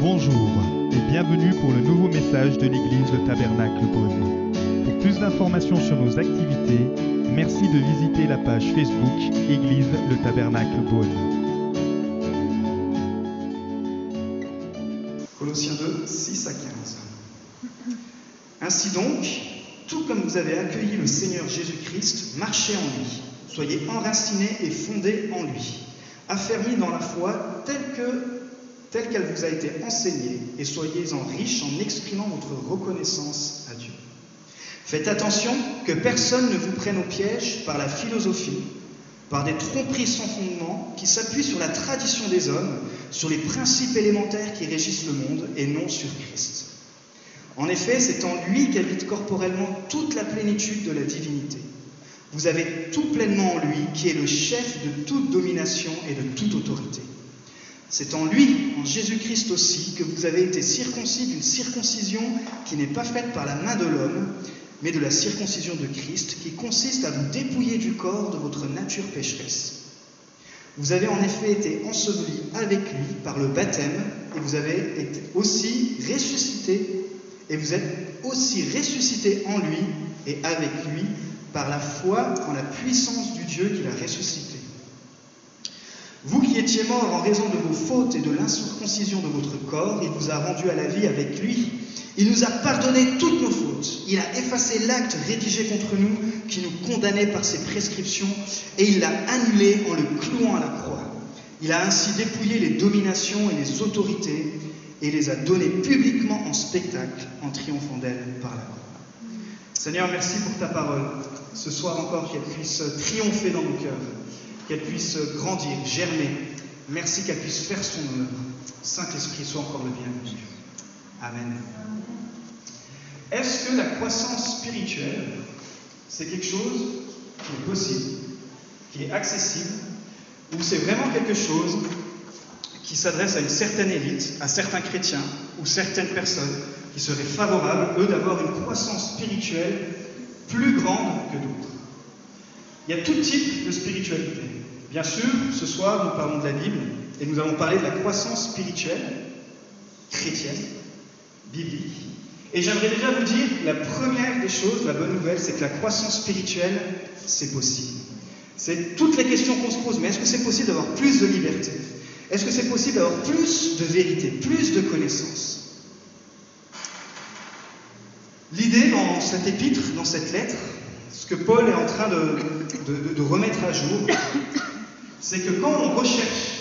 Bonjour et bienvenue pour le nouveau message de l'église Le Tabernacle Beaune. Pour plus d'informations sur nos activités, merci de visiter la page Facebook Église Le Tabernacle Beaune. Colossiens 2, 6 à 15. Ainsi donc, tout comme vous avez accueilli le Seigneur Jésus-Christ, marchez en lui, soyez enracinés et fondés en lui, affermis dans la foi telle que telle qu'elle vous a été enseignée, et soyez-en riches en exprimant votre reconnaissance à Dieu. Faites attention que personne ne vous prenne au piège par la philosophie, par des tromperies sans fondement qui s'appuient sur la tradition des hommes, sur les principes élémentaires qui régissent le monde et non sur Christ. En effet, c'est en lui qu'habite corporellement toute la plénitude de la divinité. Vous avez tout pleinement en lui qui est le chef de toute domination et de toute autorité. C'est en lui, en Jésus-Christ aussi, que vous avez été circoncis d'une circoncision qui n'est pas faite par la main de l'homme, mais de la circoncision de Christ, qui consiste à vous dépouiller du corps de votre nature pécheresse. Vous avez en effet été ensevelis avec lui par le baptême, et vous avez été aussi ressuscité, et vous êtes aussi ressuscité en lui et avec lui par la foi en la puissance du Dieu qui l'a ressuscité. Vous qui étiez morts en raison de vos fautes et de l'incirconcision de votre corps, il vous a rendu à la vie avec lui. Il nous a pardonné toutes nos fautes. Il a effacé l'acte rédigé contre nous qui nous condamnait par ses prescriptions et il l'a annulé en le clouant à la croix. Il a ainsi dépouillé les dominations et les autorités et les a données publiquement en spectacle en triomphant d'elles par la croix. Seigneur, merci pour ta parole. Ce soir encore, qu'elle puisse triompher dans nos cœurs qu'elle puisse grandir, germer. Merci qu'elle puisse faire son œuvre. Saint-Esprit, soit encore le bienvenu. Amen. Est-ce que la croissance spirituelle, c'est quelque chose qui est possible, qui est accessible, ou c'est vraiment quelque chose qui s'adresse à une certaine élite, à certains chrétiens ou certaines personnes qui seraient favorables, eux, d'avoir une croissance spirituelle plus grande que d'autres? Il y a tout type de spiritualité. Bien sûr, ce soir, nous parlons de la Bible et nous allons parler de la croissance spirituelle chrétienne, biblique. Et j'aimerais déjà vous dire, la première des choses, la bonne nouvelle, c'est que la croissance spirituelle, c'est possible. C'est toutes les questions qu'on se pose, mais est-ce que c'est possible d'avoir plus de liberté? Est-ce que c'est possible d'avoir plus de vérité, plus de connaissances? L'idée dans cet épître, dans cette lettre, ce que Paul est en train de, remettre à jour, c'est que quand on recherche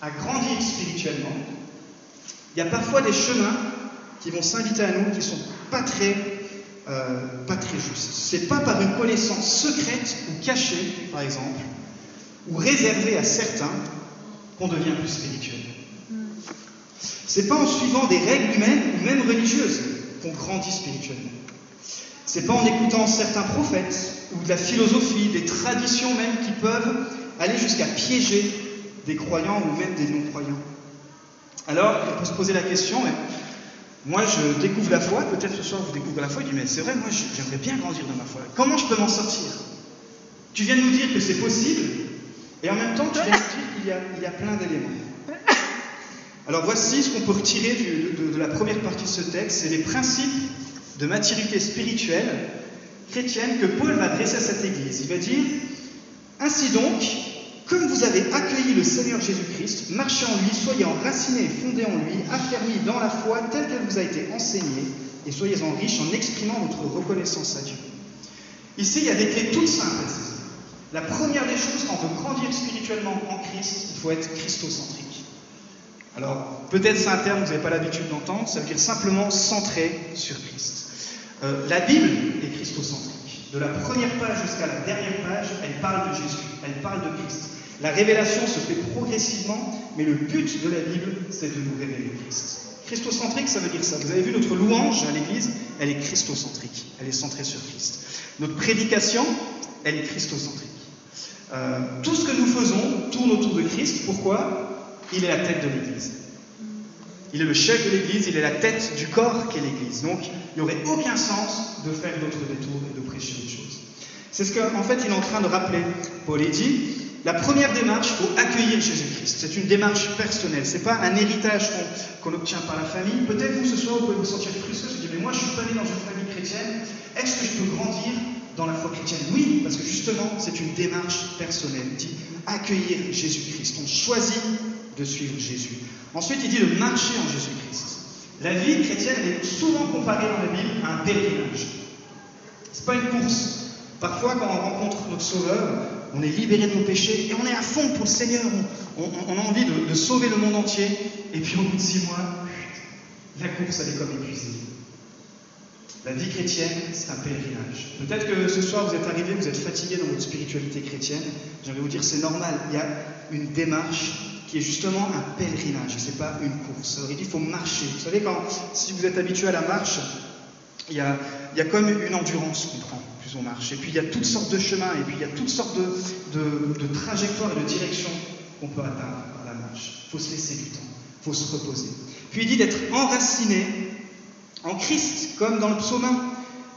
à grandir spirituellement, il y a parfois des chemins qui vont s'inviter à nous qui ne sont pas très, euh, pas très justes. Ce n'est pas par une connaissance secrète ou cachée, par exemple, ou réservée à certains qu'on devient plus spirituel. Ce n'est pas en suivant des règles humaines ou même religieuses qu'on grandit spirituellement. Ce n'est pas en écoutant certains prophètes ou de la philosophie, des traditions même qui peuvent aller jusqu'à piéger des croyants ou même des non-croyants. Alors, on peut se poser la question, moi je découvre la foi, peut-être ce soir vous découvrez la foi, je dis, mais c'est vrai, moi j'aimerais bien grandir dans ma foi. Comment je peux m'en sortir? Tu viens de nous dire que c'est possible, et en même temps tu viens de nous dire qu'il y a, plein d'éléments. Alors voici ce qu'on peut retirer de, de la première partie de ce texte, c'est les principes de maturité spirituelle chrétienne que Paul va adresser à cette église. Il va dire, ainsi donc, comme vous avez accueilli le Seigneur Jésus-Christ, marchez en lui, soyez enracinés et fondés en lui, affermis dans la foi telle qu'elle vous a été enseignée, et soyez-en riches en exprimant votre reconnaissance à Dieu. Ici, il y a des clés toutes simples. La première des choses, quand on veut grandir spirituellement en Christ, il faut être christocentrique. Alors, peut-être c'est un terme que vous n'avez pas l'habitude d'entendre, ça veut dire simplement centré sur Christ. Euh, la Bible est christocentrique. De la première page jusqu'à la dernière page, elle parle de Jésus, elle parle de Christ. La révélation se fait progressivement, mais le but de la Bible, c'est de nous révéler Christ. Christocentrique, ça veut dire ça. Vous avez vu notre louange à l'Église, elle est christocentrique, elle est centrée sur Christ. Notre prédication, elle est christocentrique. Euh, tout ce que nous faisons tourne autour de Christ. Pourquoi? Il est la tête de l'Église. Il est le chef de l'Église, il est la tête du corps qu'est l'Église. Donc, il n'y aurait aucun sens de faire d'autres détours et de prêcher autre chose. C'est ce qu'en en fait il est en train de rappeler. Paul est dit, la première démarche, il faut accueillir Jésus-Christ. C'est une démarche personnelle. Ce n'est pas un héritage qu'on obtient par la famille. Peut-être vous ce soir, vous pouvez vous sentir frustré. Je dis, mais moi, je suis pas né dans une famille chrétienne. Est-ce que je peux grandir dans la foi chrétienne? Oui, parce que justement, c'est une démarche personnelle. Il dit accueillir Jésus-Christ. On choisit de suivre Jésus. Ensuite, il dit de marcher en Jésus-Christ. La vie chrétienne est souvent comparée dans la Bible à un pèlerinage. Ce n'est pas une course. Parfois, quand on rencontre notre Sauveur, on est libéré de nos péchés et on est à fond pour le Seigneur. On, a envie de, de, sauver le monde entier. Et puis au bout de six mois, la course, elle est comme épuisée. La vie chrétienne, c'est un pèlerinage. Peut-être que ce soir, vous êtes arrivé, vous êtes fatigué dans votre spiritualité chrétienne. J'aimerais vous dire, c'est normal. Il y a une démarche qui est justement un pèlerinage, ce n'est pas une course. Alors il dit, il faut marcher. Vous savez, quand, si vous êtes habitué à la marche, il y a, comme une endurance qu'on prend, plus on marche. Et puis il y a toutes sortes de chemins, et puis il y a toutes sortes de, trajectoires et de directions qu'on peut atteindre par la marche. Il faut se laisser du temps, il faut se reposer. Puis il dit d'être enraciné en Christ, comme dans le psaume 1.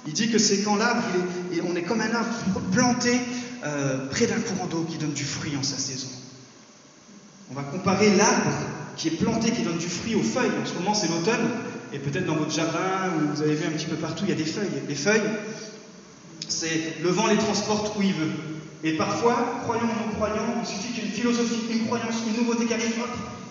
Il dit que c'est quand l'arbre, on est comme un arbre planté euh, près d'un courant d'eau qui donne du fruit en sa saison. On va comparer l'arbre qui est planté, qui donne du fruit aux feuilles. En ce moment, c'est l'automne, et peut-être dans votre jardin, où vous avez vu un petit peu partout, il y a des feuilles. Les feuilles, c'est le vent les transporte où il veut. Et parfois, croyons ou non croyants, il suffit qu'une philosophie, une croyance, une nouveauté qui arrive,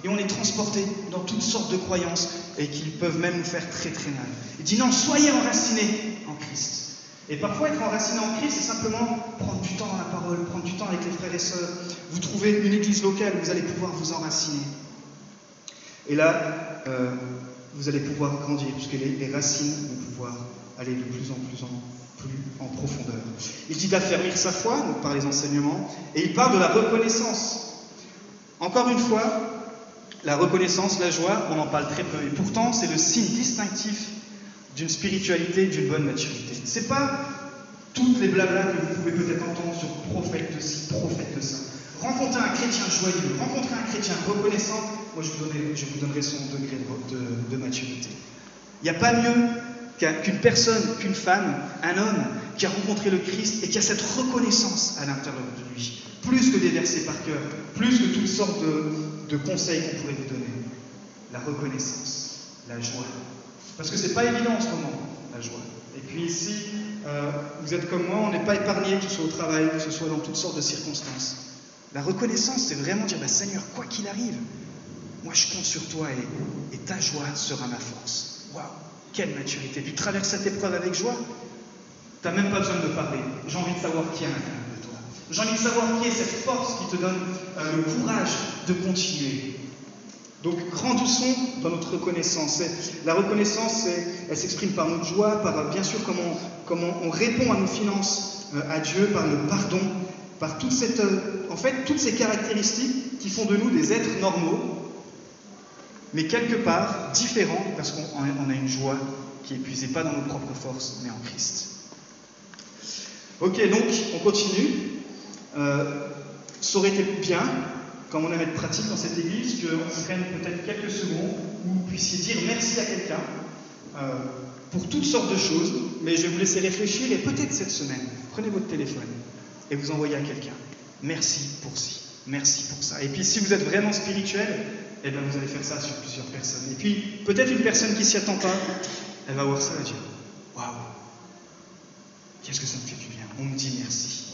et on est transporté dans toutes sortes de croyances et qui peuvent même nous faire très très mal. Il dit non, soyez enracinés en Christ. Et parfois, être enraciné en Christ, c'est simplement prendre du temps dans la parole, prendre du temps avec les frères et sœurs. Vous trouvez une église locale où vous allez pouvoir vous enraciner. Et là, euh, vous allez pouvoir grandir, puisque les, racines vont pouvoir aller de plus en plus en, plus en profondeur. Il dit d'affermir sa foi, donc par les enseignements, et il parle de la reconnaissance. Encore une fois, la reconnaissance, la joie, on en parle très peu. Et pourtant, c'est le signe distinctif d'une spiritualité, d'une bonne maturité. C'est pas toutes les blablas que vous pouvez peut-être entendre sur prophète de ci, prophète de ça. Rencontrer un chrétien joyeux, rencontrer un chrétien reconnaissant, moi je vous donnerai, son degré de, maturité. Il n'y a pas mieux qu'une personne, qu'une femme, un homme qui a rencontré le Christ et qui a cette reconnaissance à l'intérieur de lui, plus que des versets par cœur, plus que toutes sortes de, de conseils qu'on pourrait vous donner. La reconnaissance, la joie. Parce que c'est pas évident en ce moment, la joie. Et puis ici, euh, vous êtes comme moi, on n'est pas épargné, que ce soit au travail, que ce soit dans toutes sortes de circonstances. La reconnaissance, c'est vraiment dire, bah, Seigneur, quoi qu'il arrive, moi je compte sur toi et, ta joie sera ma force. Waouh, quelle maturité. Tu traverses cette épreuve avec joie, tu n'as même pas besoin de parler. J'ai envie de savoir qui est à l'intérieur de toi. J'ai envie de savoir qui est cette force qui te donne euh, le courage de continuer. Donc grandissons dans notre reconnaissance. La reconnaissance, elle s'exprime par notre joie, par bien sûr comment, comment on répond à nos finances euh, à Dieu, par le pardon, par euh, en fait, toutes ces caractéristiques qui font de nous des êtres normaux, mais quelque part différents parce qu'on a une joie qui est puisée pas dans nos propres forces, mais en Christ. Ok, donc on continue. Euh, ça aurait été bien, comme on aime être pratique dans cette église, qu'on prenne peut-être quelques secondes où vous puissiez dire merci à quelqu'un euh, pour toutes sortes de choses, mais je vais vous laisser réfléchir et peut-être cette semaine, prenez votre téléphone et vous envoyez à quelqu'un. Merci pour ci, merci pour ça. Et puis si vous êtes vraiment spirituel, eh bien vous allez faire ça sur plusieurs personnes. Et puis peut-être une personne qui s'y attend pas, elle va voir ça et dire Waouh, qu'est-ce que ça me fait du bien On me dit merci.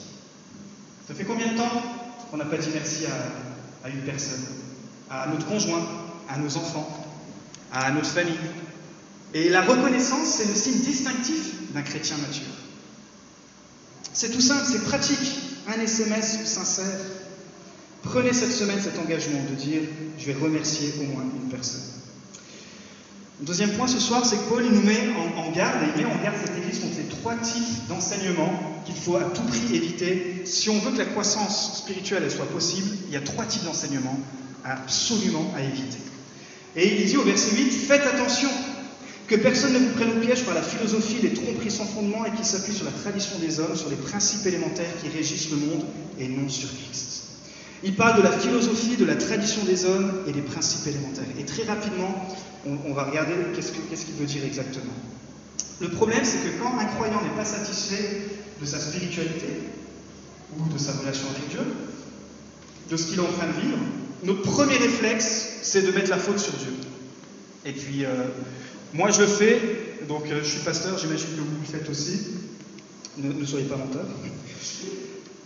Ça fait combien de temps qu'on n'a pas dit merci à, à une personne? À notre conjoint, à nos enfants, à notre famille. Et la reconnaissance, c'est le signe distinctif d'un chrétien mature. C'est tout simple, c'est pratique. Un SMS sincère. Prenez cette semaine cet engagement de dire je vais remercier au moins une personne. Le deuxième point ce soir, c'est que Paul nous met en, garde, et il met en garde cette église contre les trois types d'enseignements qu'il faut à tout prix éviter. Si on veut que la croissance spirituelle elle soit possible, il y a trois types d'enseignements absolument à éviter. Et il dit au verset 8, faites attention que personne ne vous prenne au piège par la philosophie, les tromperies sans fondement et qui s'appuient sur la tradition des hommes, sur les principes élémentaires qui régissent le monde et non sur Christ. Il parle de la philosophie, de la tradition des hommes et des principes élémentaires. Et très rapidement, on, va regarder qu'est-ce qu'il qu veut dire exactement. Le problème, c'est que quand un croyant n'est pas satisfait de sa spiritualité ou de sa relation avec Dieu, de ce qu'il est en train de vivre, notre premier réflexe, c'est de mettre la faute sur Dieu. Et puis, euh, moi je le fais, donc euh, je suis pasteur, j'imagine que vous le faites aussi. Ne, soyez pas menteur.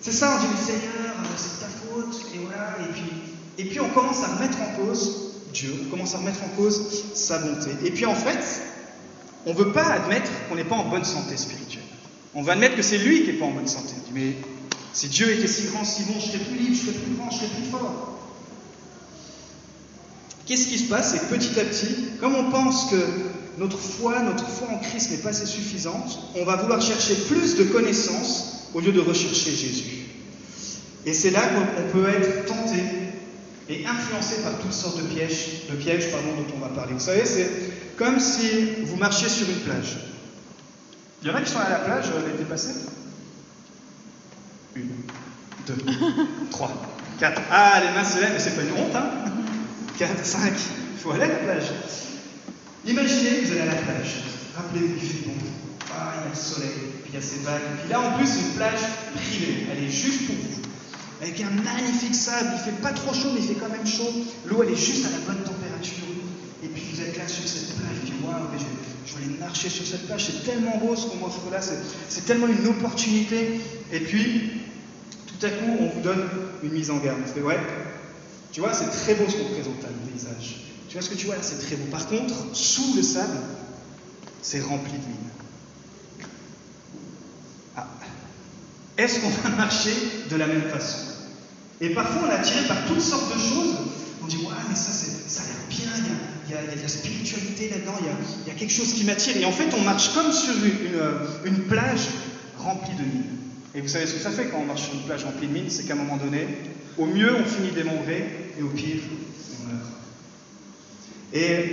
C'est ça, on dit, Seigneur, euh, c'est ta faute, et voilà, et puis, et puis on commence à remettre en cause Dieu, on commence à remettre en cause sa bonté. Et puis en fait, on ne veut pas admettre qu'on n'est pas en bonne santé spirituelle. On veut admettre que c'est lui qui n'est pas en bonne santé. On dit, mais si Dieu était si grand, si bon, je serais plus libre, je serais plus grand, je serais plus fort. Qu'est-ce qui se passe? C'est que petit à petit, comme on pense que notre foi, notre foi en Christ n'est pas assez suffisante, on va vouloir chercher plus de connaissances au lieu de rechercher Jésus. Et c'est là qu'on peut être tenté et influencé par toutes sortes de pièges, de pièges pardon, dont on va parler. Vous savez, c'est comme si vous marchiez sur une plage. Il y en a qui sont à la plage euh, l'été passé? Une, deux, trois, quatre. Ah, les mains se lèvent, mais c'est pas une honte, hein 4, 5, il faut aller à la plage. Imaginez, vous allez à la plage. Rappelez-vous, il fait bon. Ah, il y a le soleil, puis il y a ces vagues. Puis là, en plus, une plage privée. Elle est juste pour vous. Avec un magnifique sable. Il fait pas trop chaud, mais il fait quand même chaud. L'eau, elle est juste à la bonne température. Et puis vous êtes là sur cette plage. Puis waouh, je, je vais aller marcher sur cette plage. C'est tellement beau ce qu'on m'offre là. C'est tellement une opportunité. Et puis, tout à coup, on vous donne une mise en garde. Vous faites, ouais, tu vois, c'est très beau ce qu'on présente là, le paysage. Tu vois ce que tu vois? Là, c'est très beau. Par contre, sous le sable, c'est rempli de mines. Ah. Est-ce qu'on va marcher de la même façon? Et parfois, on est attiré par toutes sortes de choses. On dit, ouais, mais ça, ça a l'air bien, il y, a, de la spiritualité là-dedans, il, y, a, quelque chose qui m'attire. Et en fait, on marche comme sur une, une, une plage remplie de mines. Et vous savez ce que ça fait quand on marche sur une plage remplie de mines? C'est qu'à un moment donné, au mieux, on finit démembré, et au pire. Et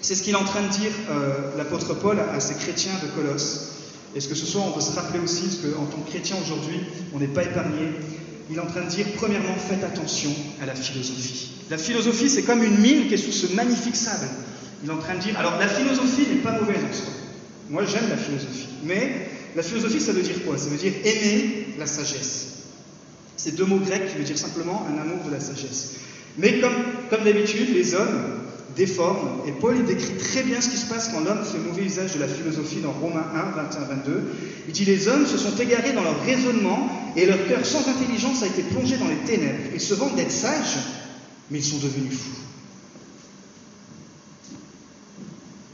c'est ce qu'il est en train de dire euh, l'apôtre Paul à, ces chrétiens de Colosse. Et ce que ce soir, on veut se rappeler aussi, parce qu'en tant que chrétien aujourd'hui, on n'est pas épargné? Il est en train de dire, premièrement, faites attention à la philosophie. La philosophie, c'est comme une mine qui est sous ce magnifique sable. Il est en train de dire, alors la philosophie n'est pas mauvaise en soi. Moi, j'aime la philosophie. Mais la philosophie, ça veut dire quoi? Ça veut dire aimer la sagesse. C'est deux mots grecs qui veulent dire simplement un amour de la sagesse. Mais comme d'habitude, les hommes déforment, et Paul décrit très bien ce qui se passe quand l'homme fait mauvais usage de la philosophie dans Romains 1, 21, 22. Il dit Les hommes se sont égarés dans leur raisonnement, et leur cœur sans intelligence a été plongé dans les ténèbres. Ils se vantent d'être sages, mais ils sont devenus fous.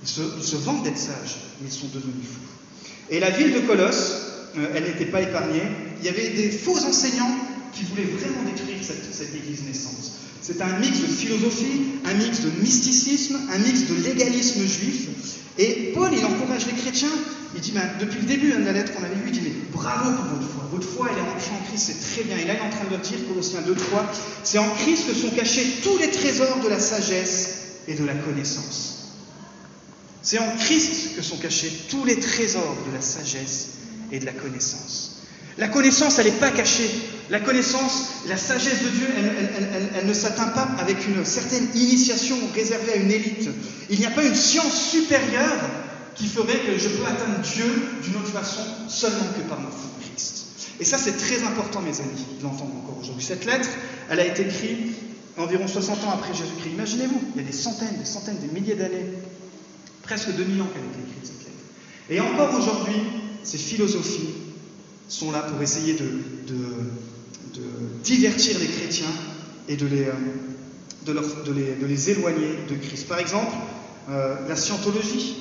Ils se, ils vantent d'être sages, mais ils sont devenus fous. Et la ville de Colosse, euh, elle n'était pas épargnée. Il y avait des faux enseignants qui voulaient vraiment détruire cette église naissante. C'est un mix de philosophie, un mix de mysticisme, un mix de légalisme juif. Et Paul, il encourage les chrétiens. Il dit, ben, depuis le début hein, de la lettre qu'on avait vue, il dit, mais bravo pour votre foi. Votre foi, elle est ancrée en Christ, c'est très bien. Et là, il est en train de dire, Colossiens 2, 3, c'est en Christ que sont cachés tous les trésors de la sagesse et de la connaissance. C'est en Christ que sont cachés tous les trésors de la sagesse et de la connaissance. La connaissance, elle n'est pas cachée. La connaissance, la sagesse de Dieu, elle, ne s'atteint pas avec une certaine initiation réservée à une élite. Il n'y a pas une science supérieure qui ferait que je peux atteindre Dieu d'une autre façon seulement que par foi en Christ. Et ça, c'est très important, mes amis, de l'entendre encore aujourd'hui. Cette lettre, elle a été écrite environ 60 ans après Jésus-Christ. Imaginez-vous, il y a des centaines, des centaines, des milliers d'années, presque 2000 ans qu'elle a été écrite, cette lettre. Et encore aujourd'hui, ces philosophies sont là pour essayer de, de, de divertir les chrétiens et de les, de, leur, les, les, éloigner de Christ. Par exemple, euh, la scientologie.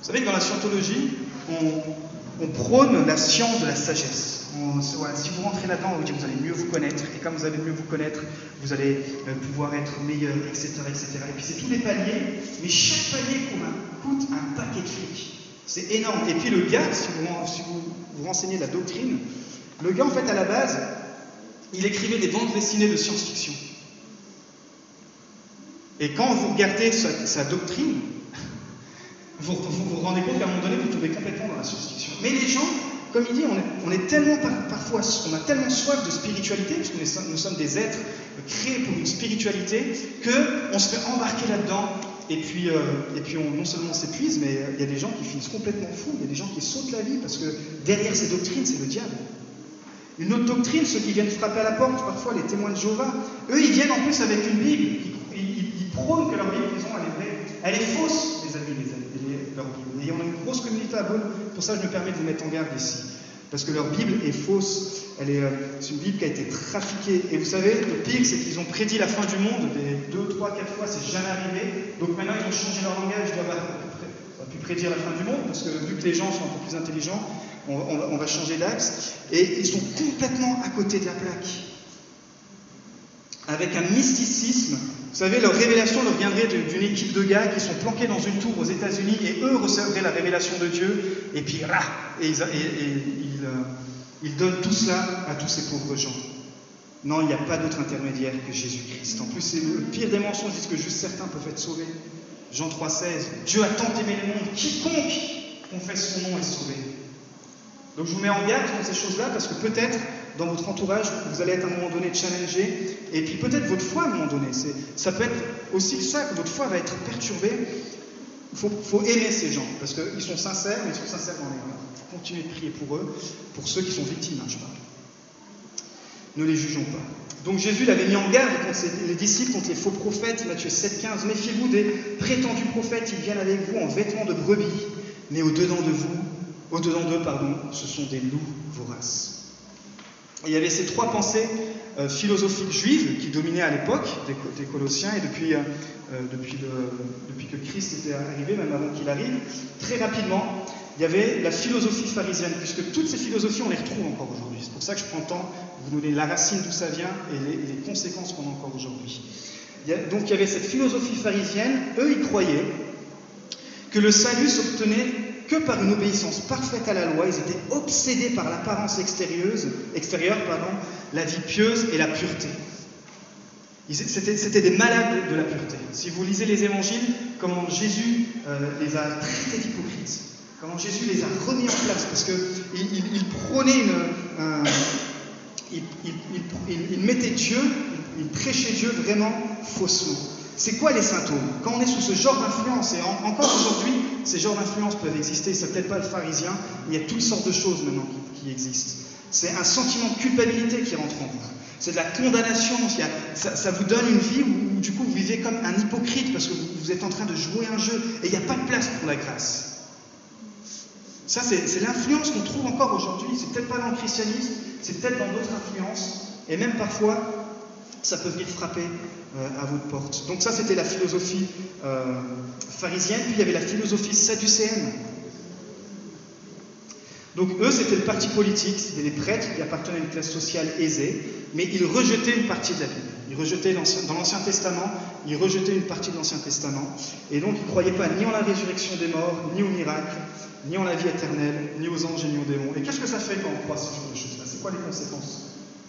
Vous savez que dans la scientologie, on, prône la science de la sagesse. Si vous rentrez là-dedans, on vous allez mieux vous connaître, et comme vous allez mieux vous connaître, vous allez euh, pouvoir être meilleur, etc. etc. Et puis c'est tous les paliers, mais chaque palier coûte un paquet de fric. C'est énorme. Et puis le gars, si vous, vous vous renseignez la doctrine, le gars, en fait, à la base, il écrivait des bandes dessinées de science-fiction. Et quand vous regardez sa, doctrine, vous, vous, rendez compte qu'à un moment donné, vous tombez complètement dans la science-fiction. Mais les gens, comme il dit, on est, tellement par, parfois, on a tellement soif de spiritualité, puisque nous nous sommes des êtres créés pour une spiritualité, qu'on se fait embarquer là-dedans et puis, euh, et puis on, non seulement on s'épuise, mais il euh, y a des gens qui finissent complètement fous, il y a des gens qui sautent la vie parce que derrière ces doctrines, c'est le diable. Une autre doctrine, ceux qui viennent frapper à la porte, parfois les témoins de Jéhovah, eux, ils viennent en plus avec une Bible. Ils, ils, prônent que leur Bible qu'ils ont, elle est vraie. Elle est fausse, les amis, les amis, leur Bible. Et on a une grosse communauté à Beaune, pour ça je me permets de vous mettre en garde ici. Parce que leur Bible est fausse. Elle est, euh, c'est une Bible qui a été trafiquée. Et vous savez, le pire, c'est qu'ils ont prédit la fin du monde des deux, trois, quatre fois, c'est jamais arrivé. Donc maintenant, ils ont changé leur langage. Ils doivent prédire la fin du monde, parce que vu que les gens sont un peu plus intelligents, on, va changer d'axe. Et ils sont complètement à côté de la plaque. Avec un mysticisme. Vous savez, leur révélation leur viendrait d'une équipe de gars qui sont planqués dans une tour aux États-Unis et eux recevraient la révélation de Dieu. Et puis, rah, et ils, ils, ils donnent tout cela à tous ces pauvres gens. Non, il n'y a pas d'autre intermédiaire que Jésus-Christ. En plus, c'est le pire des mensonges, puisque juste certains peuvent être sauvés. Jean 3,16 Dieu a tant aimé le monde, quiconque confesse son nom est sauvé. Donc je vous mets en garde contre ces choses-là, parce que peut-être dans votre entourage, vous allez être à un moment donné challengé, et puis peut-être votre foi à un moment donné. Ça peut être aussi ça, que votre foi va être perturbée. Il faut, aimer ces gens, parce qu'ils sont sincères, mais ils sont sincères dans l'erreur. Il faut continuer de prier pour eux, pour ceux qui sont victimes, hein, je parle. Ne les jugeons pas. Donc Jésus l'avait mis en garde contre les disciples, contre les faux prophètes, Matthieu 7,15. Méfiez-vous des prétendus prophètes, ils viennent avec vous en vêtements de brebis, mais au-dedans de vous, au-dedans d'eux, pardon, ce sont des loups voraces. Il y avait ces trois pensées euh, philosophiques juives qui dominaient à l'époque des, des, Colossiens et depuis, euh, depuis, le, depuis, que Christ était arrivé, même avant qu'il arrive, très rapidement, il y avait la philosophie pharisienne, puisque toutes ces philosophies, on les retrouve encore aujourd'hui. C'est pour ça que je prends le temps de vous donner la racine d'où ça vient et les, conséquences qu'on a encore aujourd'hui. Donc il y avait cette philosophie pharisienne, eux ils croyaient que le salut s'obtenait que par une obéissance parfaite à la loi. Ils étaient obsédés par l'apparence extérieure, pardon, la vie pieuse et la pureté. C'était des malades de la pureté. Si vous lisez les évangiles, comment Jésus euh, les a traités d'hypocrites, comment Jésus les a remis en place, parce qu'il il, il, prônait une. Un, il, mettait Dieu, il prêchait Dieu vraiment faussement. C'est quoi les symptômes? Quand on est sous ce genre d'influence, et en, encore aujourd'hui, ces genres d'influences peuvent exister, c'est peut-être pas le pharisien, il y a toutes sortes de choses maintenant qui existent. C'est un sentiment de culpabilité qui rentre en vous. C'est de la condamnation. Ça, vous donne une vie où, du coup, vous vivez comme un hypocrite parce que vous, vous êtes en train de jouer un jeu et il n'y a pas de place pour la grâce. Ça, c'est l'influence qu'on trouve encore aujourd'hui. C'est peut-être pas dans le christianisme, c'est peut-être dans d'autres influences. Et même parfois, ça peut venir frapper euh, à votre porte. Donc ça, c'était la philosophie euh, pharisienne. Puis il y avait la philosophie sadducéenne. Donc eux, c'était le parti politique, c'était des prêtres qui appartenaient à une classe sociale aisée, mais ils rejetaient une partie de la Bible. Ils rejetaient dans l'Ancien Testament, ils rejetaient une partie de l'Ancien Testament, et donc ils ne croyaient pas ni en la résurrection des morts, ni au miracle, ni en la vie éternelle, ni aux anges ni aux démons. Et qu'est-ce que ça fait quand on croit ce genre de choses-là? C'est quoi les conséquences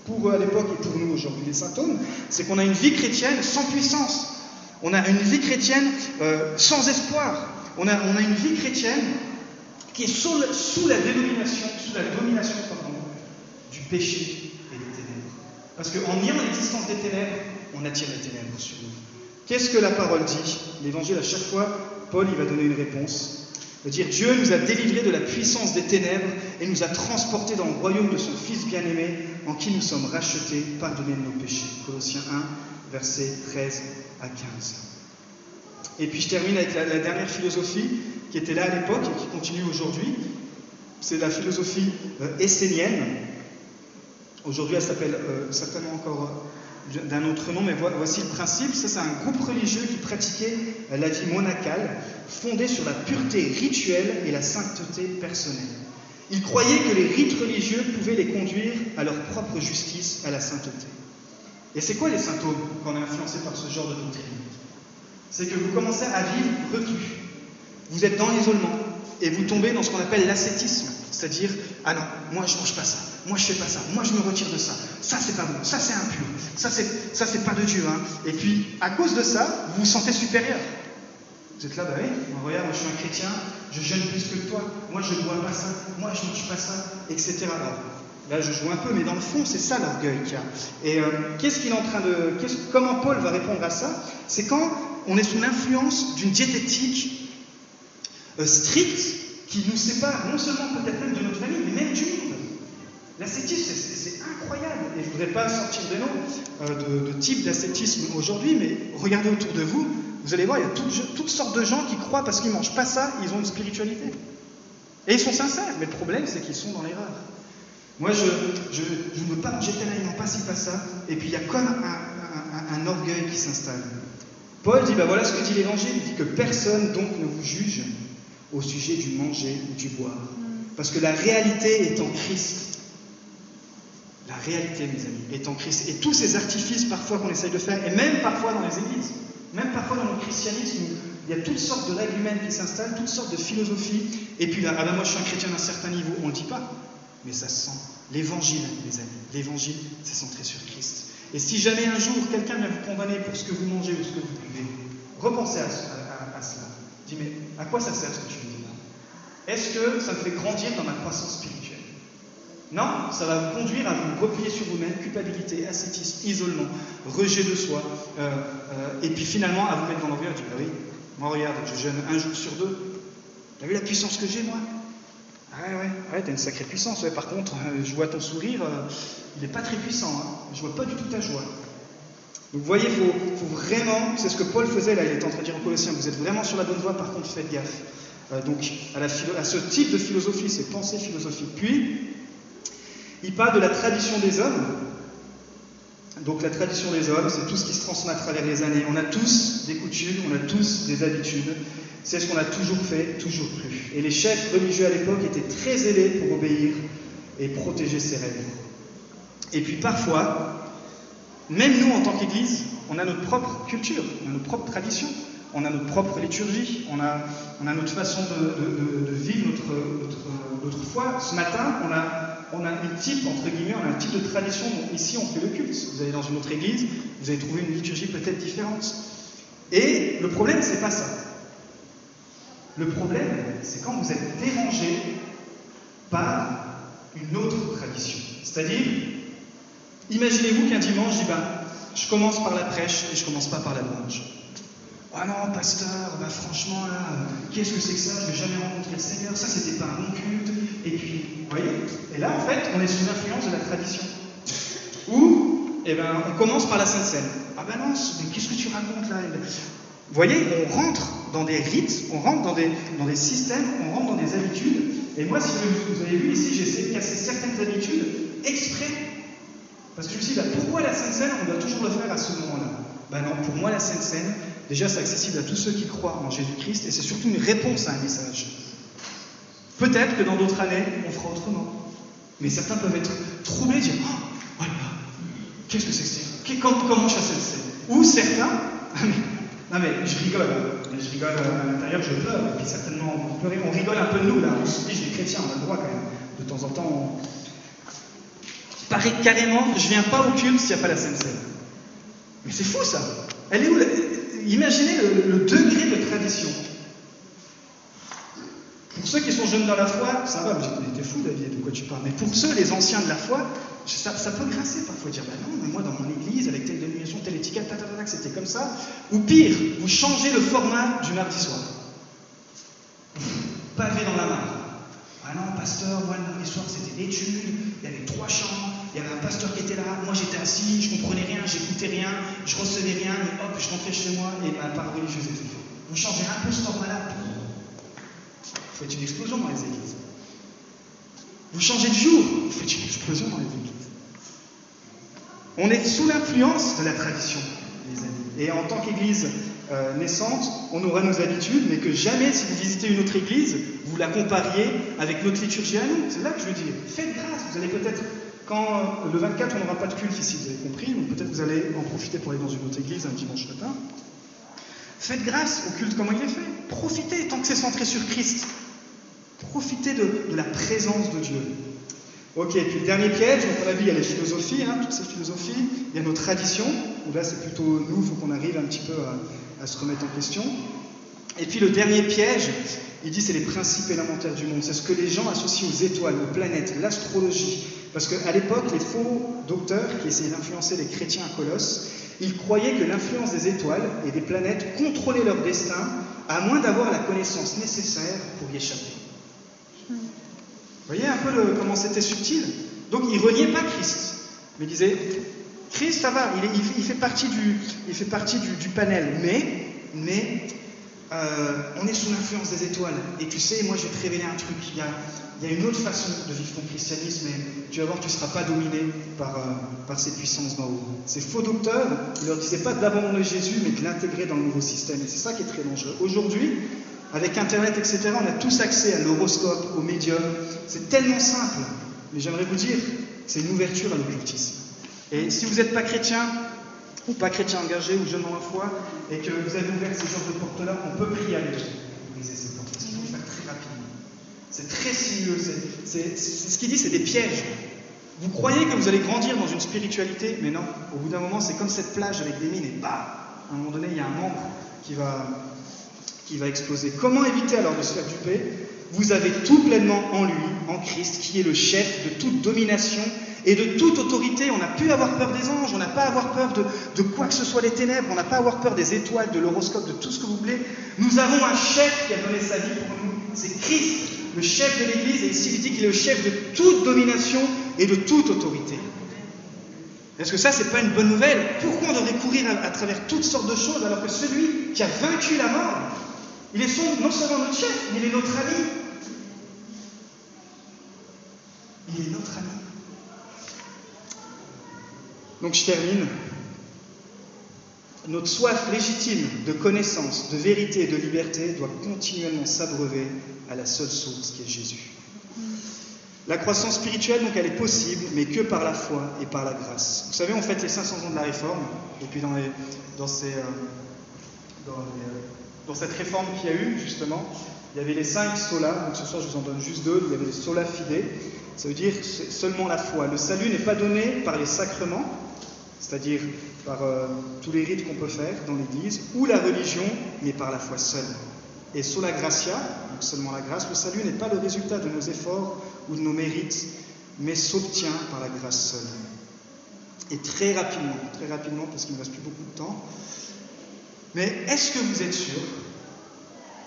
Pour eux à l'époque et pour nous aujourd'hui, les symptômes, c'est qu'on a une vie chrétienne sans puissance. On a une vie chrétienne euh, sans espoir. On a une vie chrétienne qui est sous, la sous la domination pardon, du péché et des ténèbres. Parce qu'en niant l'existence des ténèbres, on attire les ténèbres sur nous. Qu'est-ce que la parole dit? L'évangile, à chaque fois, Paul, il va donner une réponse. Il va dire Dieu nous a délivrés de la puissance des ténèbres et nous a transportés dans le royaume de son Fils bien-aimé, en qui nous sommes rachetés, pardonnés de nos péchés. Colossiens 1, versets 13 à 15. Et puis je termine avec la, dernière philosophie qui était là à l'époque et qui continue aujourd'hui. C'est la philosophie euh, essénienne. Aujourd'hui, elle s'appelle euh, certainement encore euh, d'un autre nom, mais voici le principe. Ça, c'est un groupe religieux qui pratiquait la vie monacale, fondée sur la pureté rituelle et la sainteté personnelle. Ils croyaient que les rites religieux pouvaient les conduire à leur propre justice, à la sainteté. Et c'est quoi les symptômes quand on est influencé par ce genre de doctrine? C'est que vous commencez à vivre reclus. Vous êtes dans l'isolement et vous tombez dans ce qu'on appelle l'ascétisme, c'est-à-dire ah non, moi je mange pas ça, moi je fais pas ça, moi je me retire de ça, ça c'est pas bon, ça c'est impur, ça c'est pas de Dieu, hein. Et puis à cause de ça, vous vous sentez supérieur. Vous êtes là, bah oui, regarde, moi je suis un chrétien, je jeûne plus que toi, moi je ne bois pas ça, moi je mange pas ça, etc. Là je joue un peu, mais dans le fond c'est ça l'orgueil qu'il y a. Et euh, qu'est-ce qu'il est en train de, comment Paul va répondre à ça? C'est quand on est sous l'influence d'une diététique euh, stricte qui nous sépare non seulement peut-être même de notre famille, mais même du monde. L'ascétisme, c'est incroyable. Et je ne voudrais pas sortir des noms euh, de, de type d'ascétisme aujourd'hui, mais regardez autour de vous, vous allez voir, il y a toutes, sortes de gens qui croient parce qu'ils ne mangent pas ça, ils ont une spiritualité. Et ils sont sincères, mais le problème, c'est qu'ils sont dans l'erreur. Moi, je, ne veux pas manger pas ci, pas ça. Et puis, il y a comme un orgueil qui s'installe. Paul dit, ben voilà ce que dit l'Évangile. Il dit que personne donc ne vous juge au sujet du manger ou du boire. Parce que la réalité est en Christ. La réalité, mes amis, est en Christ. Et tous ces artifices parfois qu'on essaye de faire, et même parfois dans les églises, même parfois dans le christianisme, il y a toutes sortes de règles humaines qui s'installent, toutes sortes de philosophies. Et puis là, ah ben moi je suis un chrétien d'un certain niveau, on ne le dit pas, mais ça se sent. L'évangile, mes amis, l'évangile, c'est centré sur Christ. Et si jamais un jour quelqu'un vient vous condamner pour ce que vous mangez ou ce que vous buvez, repensez à, cela. Dis, mais à quoi ça sert ce que tu me dis là? Est-ce que ça me fait grandir dans ma croissance spirituelle? Non, ça va vous conduire à vous replier sur vous-même, culpabilité, ascétisme, isolement, rejet de soi, euh, euh, et puis finalement à vous mettre dans l'envers et dire, bah oui, moi regarde, je jeûne un jour sur deux. T'as vu la puissance que j'ai moi? Ouais, ouais, t'as une sacrée puissance. Par contre, euh, je vois ton sourire, euh, il n'est pas très puissant. Hein. Je vois pas du tout ta joie. Donc vous voyez, il faut, vraiment, c'est ce que Paul faisait là, il était en train de dire aux Colossiens, vous êtes vraiment sur la bonne voie, par contre faites gaffe. Euh, donc à, à, ce type de philosophie, ces pensées philosophiques. Puis, il parle de la tradition des hommes. Donc la tradition des hommes, c'est tout ce qui se transmet à travers les années. On a tous des coutumes, on a tous des habitudes. C'est ce qu'on a toujours fait, toujours cru. Et les chefs religieux à l'époque étaient très zélés pour obéir et protéger ces règles. Et puis parfois, même nous en tant qu'Église, on a notre propre culture, on a notre propre tradition, on a notre propre liturgie, on a, notre façon de, vivre notre, foi. Ce matin, on a, on a un type, entre guillemets, on a un type de tradition. Ici, on fait le culte. Vous allez dans une autre église, vous allez trouver une liturgie peut-être différente. Et le problème, c'est pas ça. Le problème, c'est quand vous êtes dérangé par une autre tradition. C'est-à-dire, imaginez-vous qu'un dimanche, je dis, ben, je commence par la prêche et je commence pas par la louange. Ah non, pasteur, bah franchement là, qu'est-ce que c'est que ça? Je vais jamais rencontrer le Seigneur, ça c'était pas un bon culte. Et puis, Et là, en fait, on est sous l'influence de la tradition. Ou, eh ben, on commence par la Sainte Seine. Ah ben non, mais qu'est-ce que tu racontes là Vous voyez, on rentre dans des rites, on rentre dans des, dans des systèmes, on rentre dans des habitudes. Et moi, si vous avez vu ici, j'essaie de casser certaines habitudes exprès. Parce que je me suis dit, bah, pourquoi la Sainte Seine, on doit toujours le faire à ce moment-là? Ben non, pour moi, la Sainte Seine, déjà, c'est accessible à tous ceux qui croient en Jésus-Christ et c'est surtout une réponse à un message. Peut-être que dans d'autres années, on fera autrement. Mais certains peuvent être troublés, dire Oh, voilà, qu'est-ce que c'est que ça? Comment chasser le scène Ou certains, non mais je rigole, hein. je rigole à l'intérieur, je pleure, et puis certainement vous pleurez, on rigole un peu de nous là, on se dit, je suis chrétien, on a le droit quand même. De temps en temps, on... paraît carrément, je viens pas au culte s'il n'y a pas la Seine. Mais c'est fou ça Elle est où. Imaginez le, degré de tradition. Pour ceux qui sont jeunes dans la foi, ça va, vous dites, t'es fou David, Mais pour ceux, les anciens de la foi, ça, peut grincer parfois, dire, bah non, mais moi dans mon église, avec telle dénomination, telle étiquette, c'était comme ça. Ou pire, vous changez le format du mardi soir. Pavé dans la mare. Ah non, pasteur, moi le mardi soir c'était l'étude, il y avait trois chants, il y avait un pasteur qui était là, moi j'étais assis, je comprenais rien, j'écoutais rien, je recevais rien, mais hop, je rentrais chez moi et ma part religieuse était. Vous changez un peu ce format-là, vous faites une explosion dans les églises. Vous changez de jour, vous faites une explosion dans les églises. On est sous l'influence de la tradition, les amis. Et en tant qu'église euh, naissante, on aura nos habitudes, mais que jamais, si vous visitez une autre église, vous la compariez avec notre liturgie à nous. C'est là que je veux dire. Faites grâce. Vous allez peut-être, quand euh, le 24, on n'aura pas de culte ici, vous avez compris, donc peut-être vous allez en profiter pour aller dans une autre église un dimanche matin. Faites grâce au culte, comment il est fait. Profitez tant que c'est centré sur Christ. Profitez de, la présence de Dieu. Ok, puis le dernier piège, donc on a vu, il y a les philosophies, hein, toutes ces philosophies, il y a nos traditions, où là c'est plutôt nous, il faut qu'on arrive un petit peu à, à, se remettre en question. Et puis le dernier piège, il dit c'est les principes élémentaires du monde, c'est ce que les gens associent aux étoiles, aux planètes, l'astrologie. Parce qu'à l'époque, les faux docteurs qui essayaient d'influencer les chrétiens à Colosse, ils croyaient que l'influence des étoiles et des planètes contrôlait leur destin, à moins d'avoir la connaissance nécessaire pour y échapper. Voyez un peu comment c'était subtil Donc il reniait pas Christ, mais il disait Christ, ça va, il, fait partie du, panel, mais, mais euh, on est sous l'influence des étoiles. Et tu sais, moi je vais te révéler un truc. Il y a, une autre façon de vivre ton christianisme et tu vas voir tu ne seras pas dominé par, euh, ces puissances d'en haut. Ces faux docteurs, ils ne leur disaient pas d'abandonner Jésus, mais de l'intégrer dans le nouveau système. Et c'est ça qui est très dangereux. Aujourd'hui, avec Internet, etc., on a tous accès à l'horoscope, aux médiums. C'est tellement simple. Mais j'aimerais vous dire, c'est une ouverture à l'occultisme. Et si vous n'êtes pas chrétien, ou pas chrétien engagé, ou jeune dans la foi, et que vous avez ouvert ces genres de portes-là, on peut prier avec vous. Ces portes. Il faut le très rapidement. C'est très sinueux. Ce qu'il dit, c'est des pièges. Vous croyez que vous allez grandir dans une spiritualité, mais non. Au bout d'un moment, c'est comme cette plage avec des mines, et bah, à un moment donné, il y a un membre qui va, qui va exploser. Comment éviter alors de se faire duper Vous avez tout pleinement en lui, en Christ, qui est le chef de toute domination et de toute autorité. On n'a plus à avoir peur des anges, on n'a pas à avoir peur de, quoi que ce soit des ténèbres, on n'a pas à avoir peur des étoiles, de l'horoscope, de tout ce que vous voulez. Nous avons un chef qui a donné sa vie pour nous, c'est Christ, le chef de l'Église, et ici il dit qu'il est le chef de toute domination et de toute autorité. Est-ce que ça, c'est pas une bonne nouvelle? Pourquoi on devrait courir à, travers toutes sortes de choses alors que celui qui a vaincu la mort, il est non seulement notre chef, mais il est notre ami. Il est notre ami. Donc je termine. Notre soif légitime de connaissance, de vérité et de liberté doit continuellement s'abreuver à la seule source qui est Jésus. La croissance spirituelle, donc, elle est possible, mais que par la foi et par la grâce. Vous savez, on fête les 500 ans de la réforme, et puis dans, dans, ces, euh, euh, dans cette réforme qu'il y a eu, justement, il y avait les cinq solas, donc ce soir je vous en donne juste deux, il y avait les sola fide, ça veut dire seulement la foi. Le salut n'est pas donné par les sacrements, c'est-à-dire par euh, tous les rites qu'on peut faire dans l'Église, ou la religion, mais par la foi seule. Et sola gratia, donc seulement la grâce, le salut n'est pas le résultat de nos efforts ou de nos mérites, mais s'obtient par la grâce seule. Et très rapidement, très rapidement, parce qu'il ne reste plus beaucoup de temps, mais est-ce que vous êtes sûr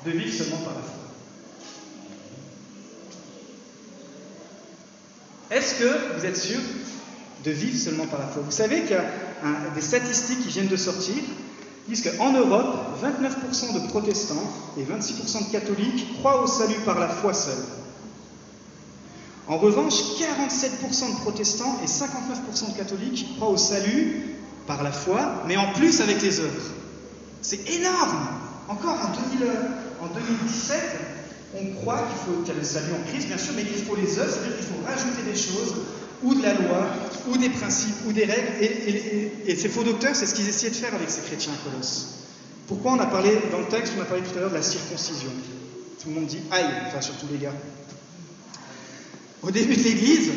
de vivre seulement par la foi? Est-ce que vous êtes sûr de vivre seulement par la foi? Vous savez qu'il y a des statistiques qui viennent de sortir disent qu'en Europe, 29% de protestants et 26% de catholiques croient au salut par la foi seule. En revanche, 47% de protestants et 59% de catholiques croient au salut par la foi, mais en plus avec les œuvres. C'est énorme Encore en, en 2017, on croit qu'il faut qu'il y a le salut en Christ, bien sûr, mais qu'il faut les œuvres, c'est-à-dire qu'il faut rajouter des choses ou de la loi, ou des principes, ou des règles. Et, ces faux docteurs, c'est ce qu'ils essayaient de faire avec ces chrétiens à Colosse. Pourquoi on a parlé, dans le texte, on a parlé tout à l'heure de la circoncision? Tout le monde dit aïe, enfin surtout les gars. Au début de l'Église,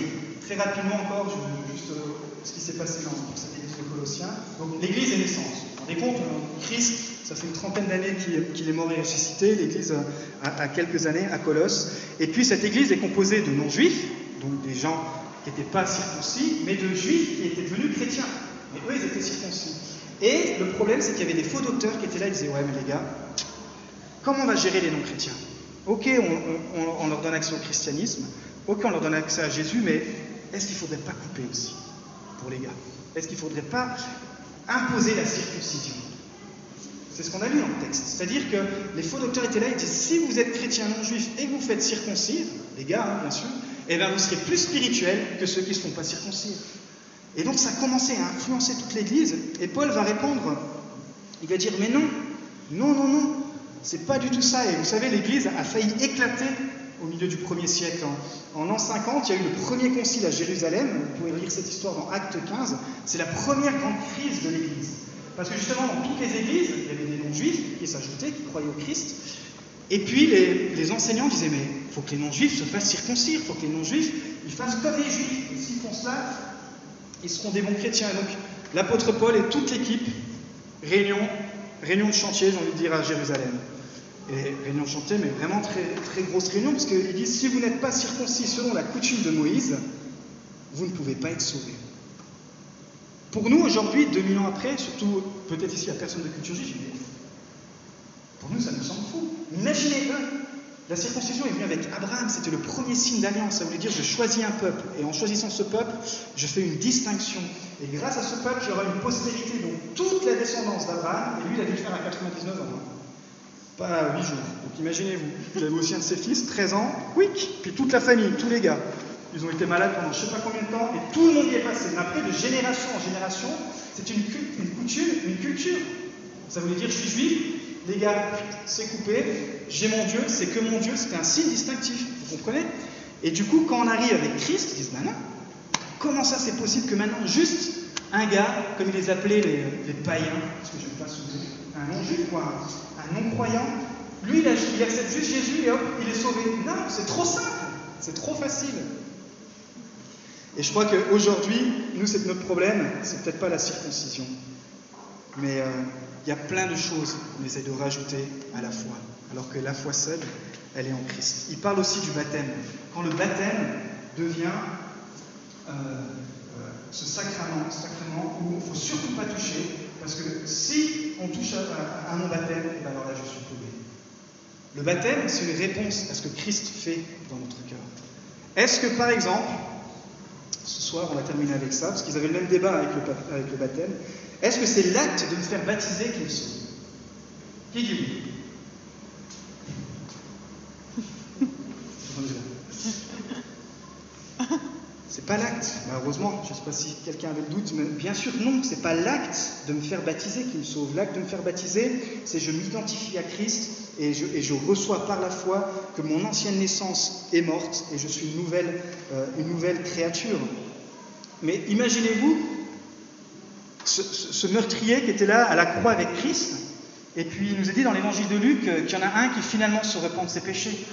très rapidement encore, je juste euh, ce qui s'est passé dans cette Église de Colossiens. Donc l'Église est naissance. Vous vous rendez compte, Christ, ça fait une trentaine d'années qu'il est mort et ressuscité, l'Église a, a quelques années à Colosse. Et puis cette Église est composée de non-juifs, donc des gens qui n'étaient pas circoncis, mais de juifs qui étaient devenus chrétiens. Mais eux, ils étaient circoncis. Et le problème, c'est qu'il y avait des faux docteurs qui étaient là, ils disaient Ouais, mais les gars, comment on va gérer les non-chrétiens? Ok, on, leur donne accès au christianisme, ok, on leur donne accès à Jésus, mais est-ce qu'il ne faudrait pas couper aussi? Pour les gars Est-ce qu'il ne faudrait pas imposer la circoncision? C'est ce qu'on a lu dans le texte. C'est-à-dire que les faux docteurs étaient là, ils disaient Si vous êtes chrétien non-juif et que vous faites circoncire, les gars, hein, bien sûr, eh bien vous serez plus spirituel que ceux qui ne se font pas circoncire. Et donc ça a commencé à influencer toute l'Église, et Paul va répondre, il va dire, mais non, non, non, non, c'est pas du tout ça. Et vous savez, l'Église a failli éclater au milieu du premier siècle. En, l'an 50, il y a eu le premier concile à Jérusalem, vous pouvez lire cette histoire dans Acte 15, c'est la première grande crise de l'Église. Parce que justement, dans toutes les églises, il y avait des non-juifs qui s'ajoutaient, qui croyaient au Christ, et puis les, enseignants disaient, mais il faut que les non-juifs se fassent circoncire, il faut que les non-juifs, ils fassent comme les juifs. Et s'ils font cela, ils seront des bons chrétiens. Et donc l'apôtre Paul et toute l'équipe, réunion, réunion de chantier, j'ai envie de dire, à Jérusalem. Et réunion de chantier, mais vraiment très, très grosse réunion, parce qu'ils disent, si vous n'êtes pas circoncis selon la coutume de Moïse, vous ne pouvez pas être sauvés. Pour nous, aujourd'hui, 2000 ans après, surtout peut-être ici à personne de culture juive, pour nous, ça nous semble fou. Imaginez eux, La circoncision est venue avec Abraham, c'était le premier signe d'alliance. Ça voulait dire je choisis un peuple. Et en choisissant ce peuple, je fais une distinction. Et grâce à ce peuple, aura une postérité, donc toute la descendance d'Abraham. Et lui, il a dû faire à 99 ans. Pas à 8 jours. Donc imaginez-vous, il avait aussi un de ses fils, 13 ans, quick, puis toute la famille, tous les gars. Ils ont été malades pendant je ne sais pas combien de temps, et tout le monde y est passé. Mais après, de génération en génération, c'est une, une coutume, une culture. Ça voulait dire je suis juif, les gars, c'est coupé, j'ai mon Dieu, c'est que mon Dieu, c'est un signe distinctif, vous comprenez? Et du coup, quand on arrive avec Christ, ils disent, ben non, comment ça c'est possible que maintenant, juste un gars, comme ils les appelaient les, païens, parce que je ne pas souvenir, un non-juif, un non-croyant, lui, il, il accepte juste Jésus et hop, il est sauvé. Non, c'est trop simple, c'est trop facile. Et je crois qu'aujourd'hui, nous, c'est notre problème, c'est peut-être pas la circoncision, mais euh, il y a plein de choses qu'on essaie de rajouter à la foi, alors que la foi seule, elle est en Christ. Il parle aussi du baptême. Quand le baptême devient euh, euh, ce sacrement, sacrement où il ne faut surtout pas toucher, parce que si on touche à, mon baptême, eh ben alors là je suis sauvé. Le baptême, c'est une réponse à ce que Christ fait dans notre cœur. Est-ce que par exemple, ce soir on va terminer avec ça, parce qu'ils avaient le même débat avec le, avec le baptême, est-ce que c'est l'acte de me faire baptiser qui me sauve Qui dit oui C'est pas l'acte, heureusement, je ne sais pas si quelqu'un avait le doute, mais bien sûr non, c'est pas l'acte de me faire baptiser qui me sauve. L'acte de me faire baptiser, c'est je m'identifie à Christ et je, reçois par la foi que mon ancienne naissance est morte et je suis une nouvelle, euh, une nouvelle créature. Mais imaginez-vous ce, meurtrier qui était là à la croix avec Christ. Et puis il nous a dit dans l'évangile de Luc euh, qu'il y en a un qui finalement se repent de ses péchés.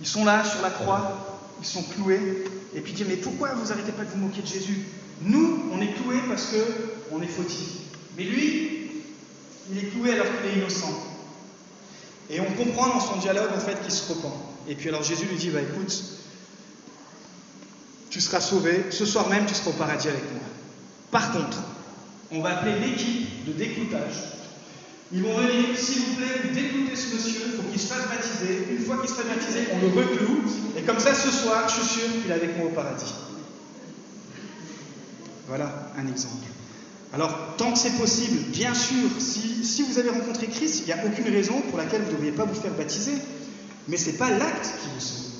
Ils sont là sur la croix, ils sont cloués. Et puis dit Mais pourquoi vous arrêtez pas de vous moquer de Jésus? Nous, on est cloués parce qu'on est fautifs. Mais lui, il est cloué alors qu'il est innocent. Et on comprend dans son dialogue en fait qu'il se repent. Et puis alors Jésus lui dit Bah écoute, tu seras sauvé, ce soir même tu seras au paradis avec moi. Par contre, on va appeler l'équipe de décloutage. Ils vont venir, s'il vous plaît, vous déclouter ce monsieur, il faut qu'il se fasse baptiser, on le recloue. Et comme ça, ce soir, je suis sûr qu'il est avec moi au paradis. Voilà un exemple. Alors, tant que c'est possible, bien sûr, si, si vous avez rencontré Christ, il n'y a aucune raison pour laquelle vous ne devriez pas vous faire baptiser. Mais ce n'est pas l'acte qui vous sauve.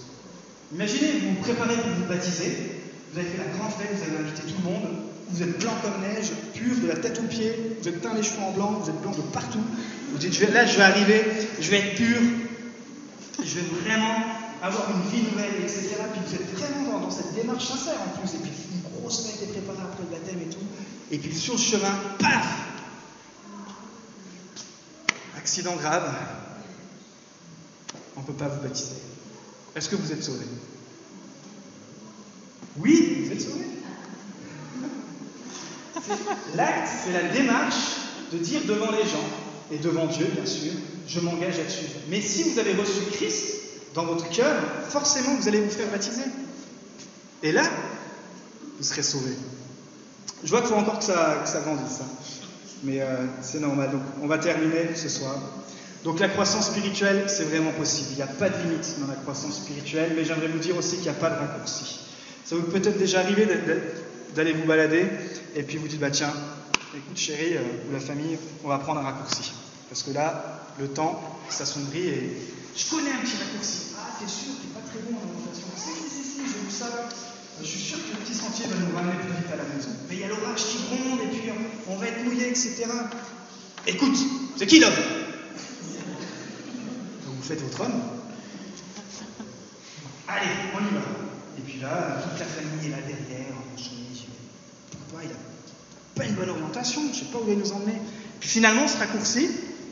Imaginez, vous vous préparez pour vous baptiser, vous avez fait la grande fête, vous avez invité tout le monde, vous êtes blanc comme neige, pur de la tête aux pieds, vous êtes teint les cheveux en blanc, vous êtes blanc de partout. Vous dites, là, je vais arriver, je vais être pur, je vais vraiment avoir une vie nouvelle, etc. Puis vous êtes vraiment dans, cette démarche sincère en plus. Et puis une grosse fête est préparée après le baptême et tout. Et puis sur le chemin, paf Accident grave, on ne peut pas vous baptiser. Est-ce que vous êtes sauvé? Oui, vous êtes sauvé. L'acte, c'est la démarche de dire devant les gens, et devant Dieu bien sûr, je m'engage à suivre. Mais si vous avez reçu Christ dans votre cœur, forcément vous allez vous faire baptiser. Et là, vous serez sauvé. Je vois qu'il faut encore que ça, grandisse, hein. mais euh, c'est normal. Donc on va terminer ce soir. Donc la croissance spirituelle, c'est vraiment possible. Il n'y a pas de limite dans la croissance spirituelle, mais j'aimerais vous dire aussi qu'il n'y a pas de raccourci. Ça vous peut être déjà arrivé d'aller vous balader et puis vous dites, bah tiens, écoute chérie euh, ou la famille, on va prendre un raccourci. Parce que là, le temps s'assombrit et je connais un petit raccourci. Ah, t'es sûr, t'es pas très bon en alimentation. Si, si, si, j'ai vu ça. Je suis sûr que le petit sentier va nous ramener plus vite à la maison. Mais il y a l'orage qui gronde et puis on va être mouillé, etc. Écoute, c'est qui l'homme? Donc vous faites votre homme. Allez, on y va. Et puis là, toute la famille est là derrière, en chemise. Pourquoi il a pas une bonne orientation, je sais pas où il nous emmener. Puis finalement, ce raccourci,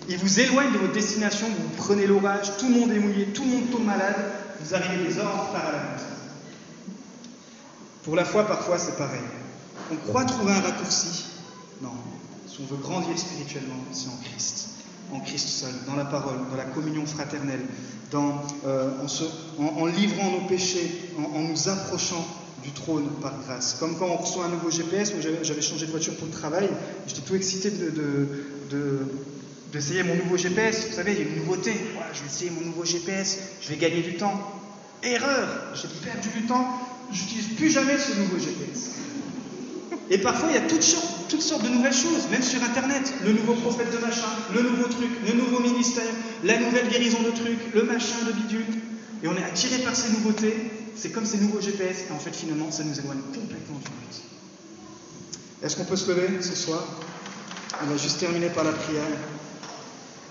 il vous éloigne de votre destination, vous prenez l'orage, tout le monde est mouillé, tout le monde tombe malade, vous arrivez des retard à la. Pour la foi, parfois, c'est pareil. On croit trouver un raccourci. Non. Si on veut grandir spirituellement, c'est en Christ. En Christ seul, dans la parole, dans la communion fraternelle, euh, en, livrant nos péchés, en, nous approchant du trône par grâce. Comme quand on reçoit un nouveau GPS, j'avais changé de voiture pour le travail, j'étais tout excité de, d'essayer mon nouveau GPS. Vous savez, il y a une nouveauté. Je vais essayer mon nouveau GPS, je vais gagner du temps. Erreur J'ai perdu du temps, j'utilise plus jamais ce nouveau GPS. Et parfois, il y a toutes sortes, de nouvelles choses, même sur Internet. Le nouveau prophète de machin, le nouveau truc, le nouveau ministère, la nouvelle guérison de trucs, le machin de bidule. Et on est attiré par ces nouveautés. C'est comme ces nouveaux GPS. Et en fait, finalement, ça nous éloigne complètement du but. Est-ce qu'on peut se lever ce soir? On va juste terminer par la prière.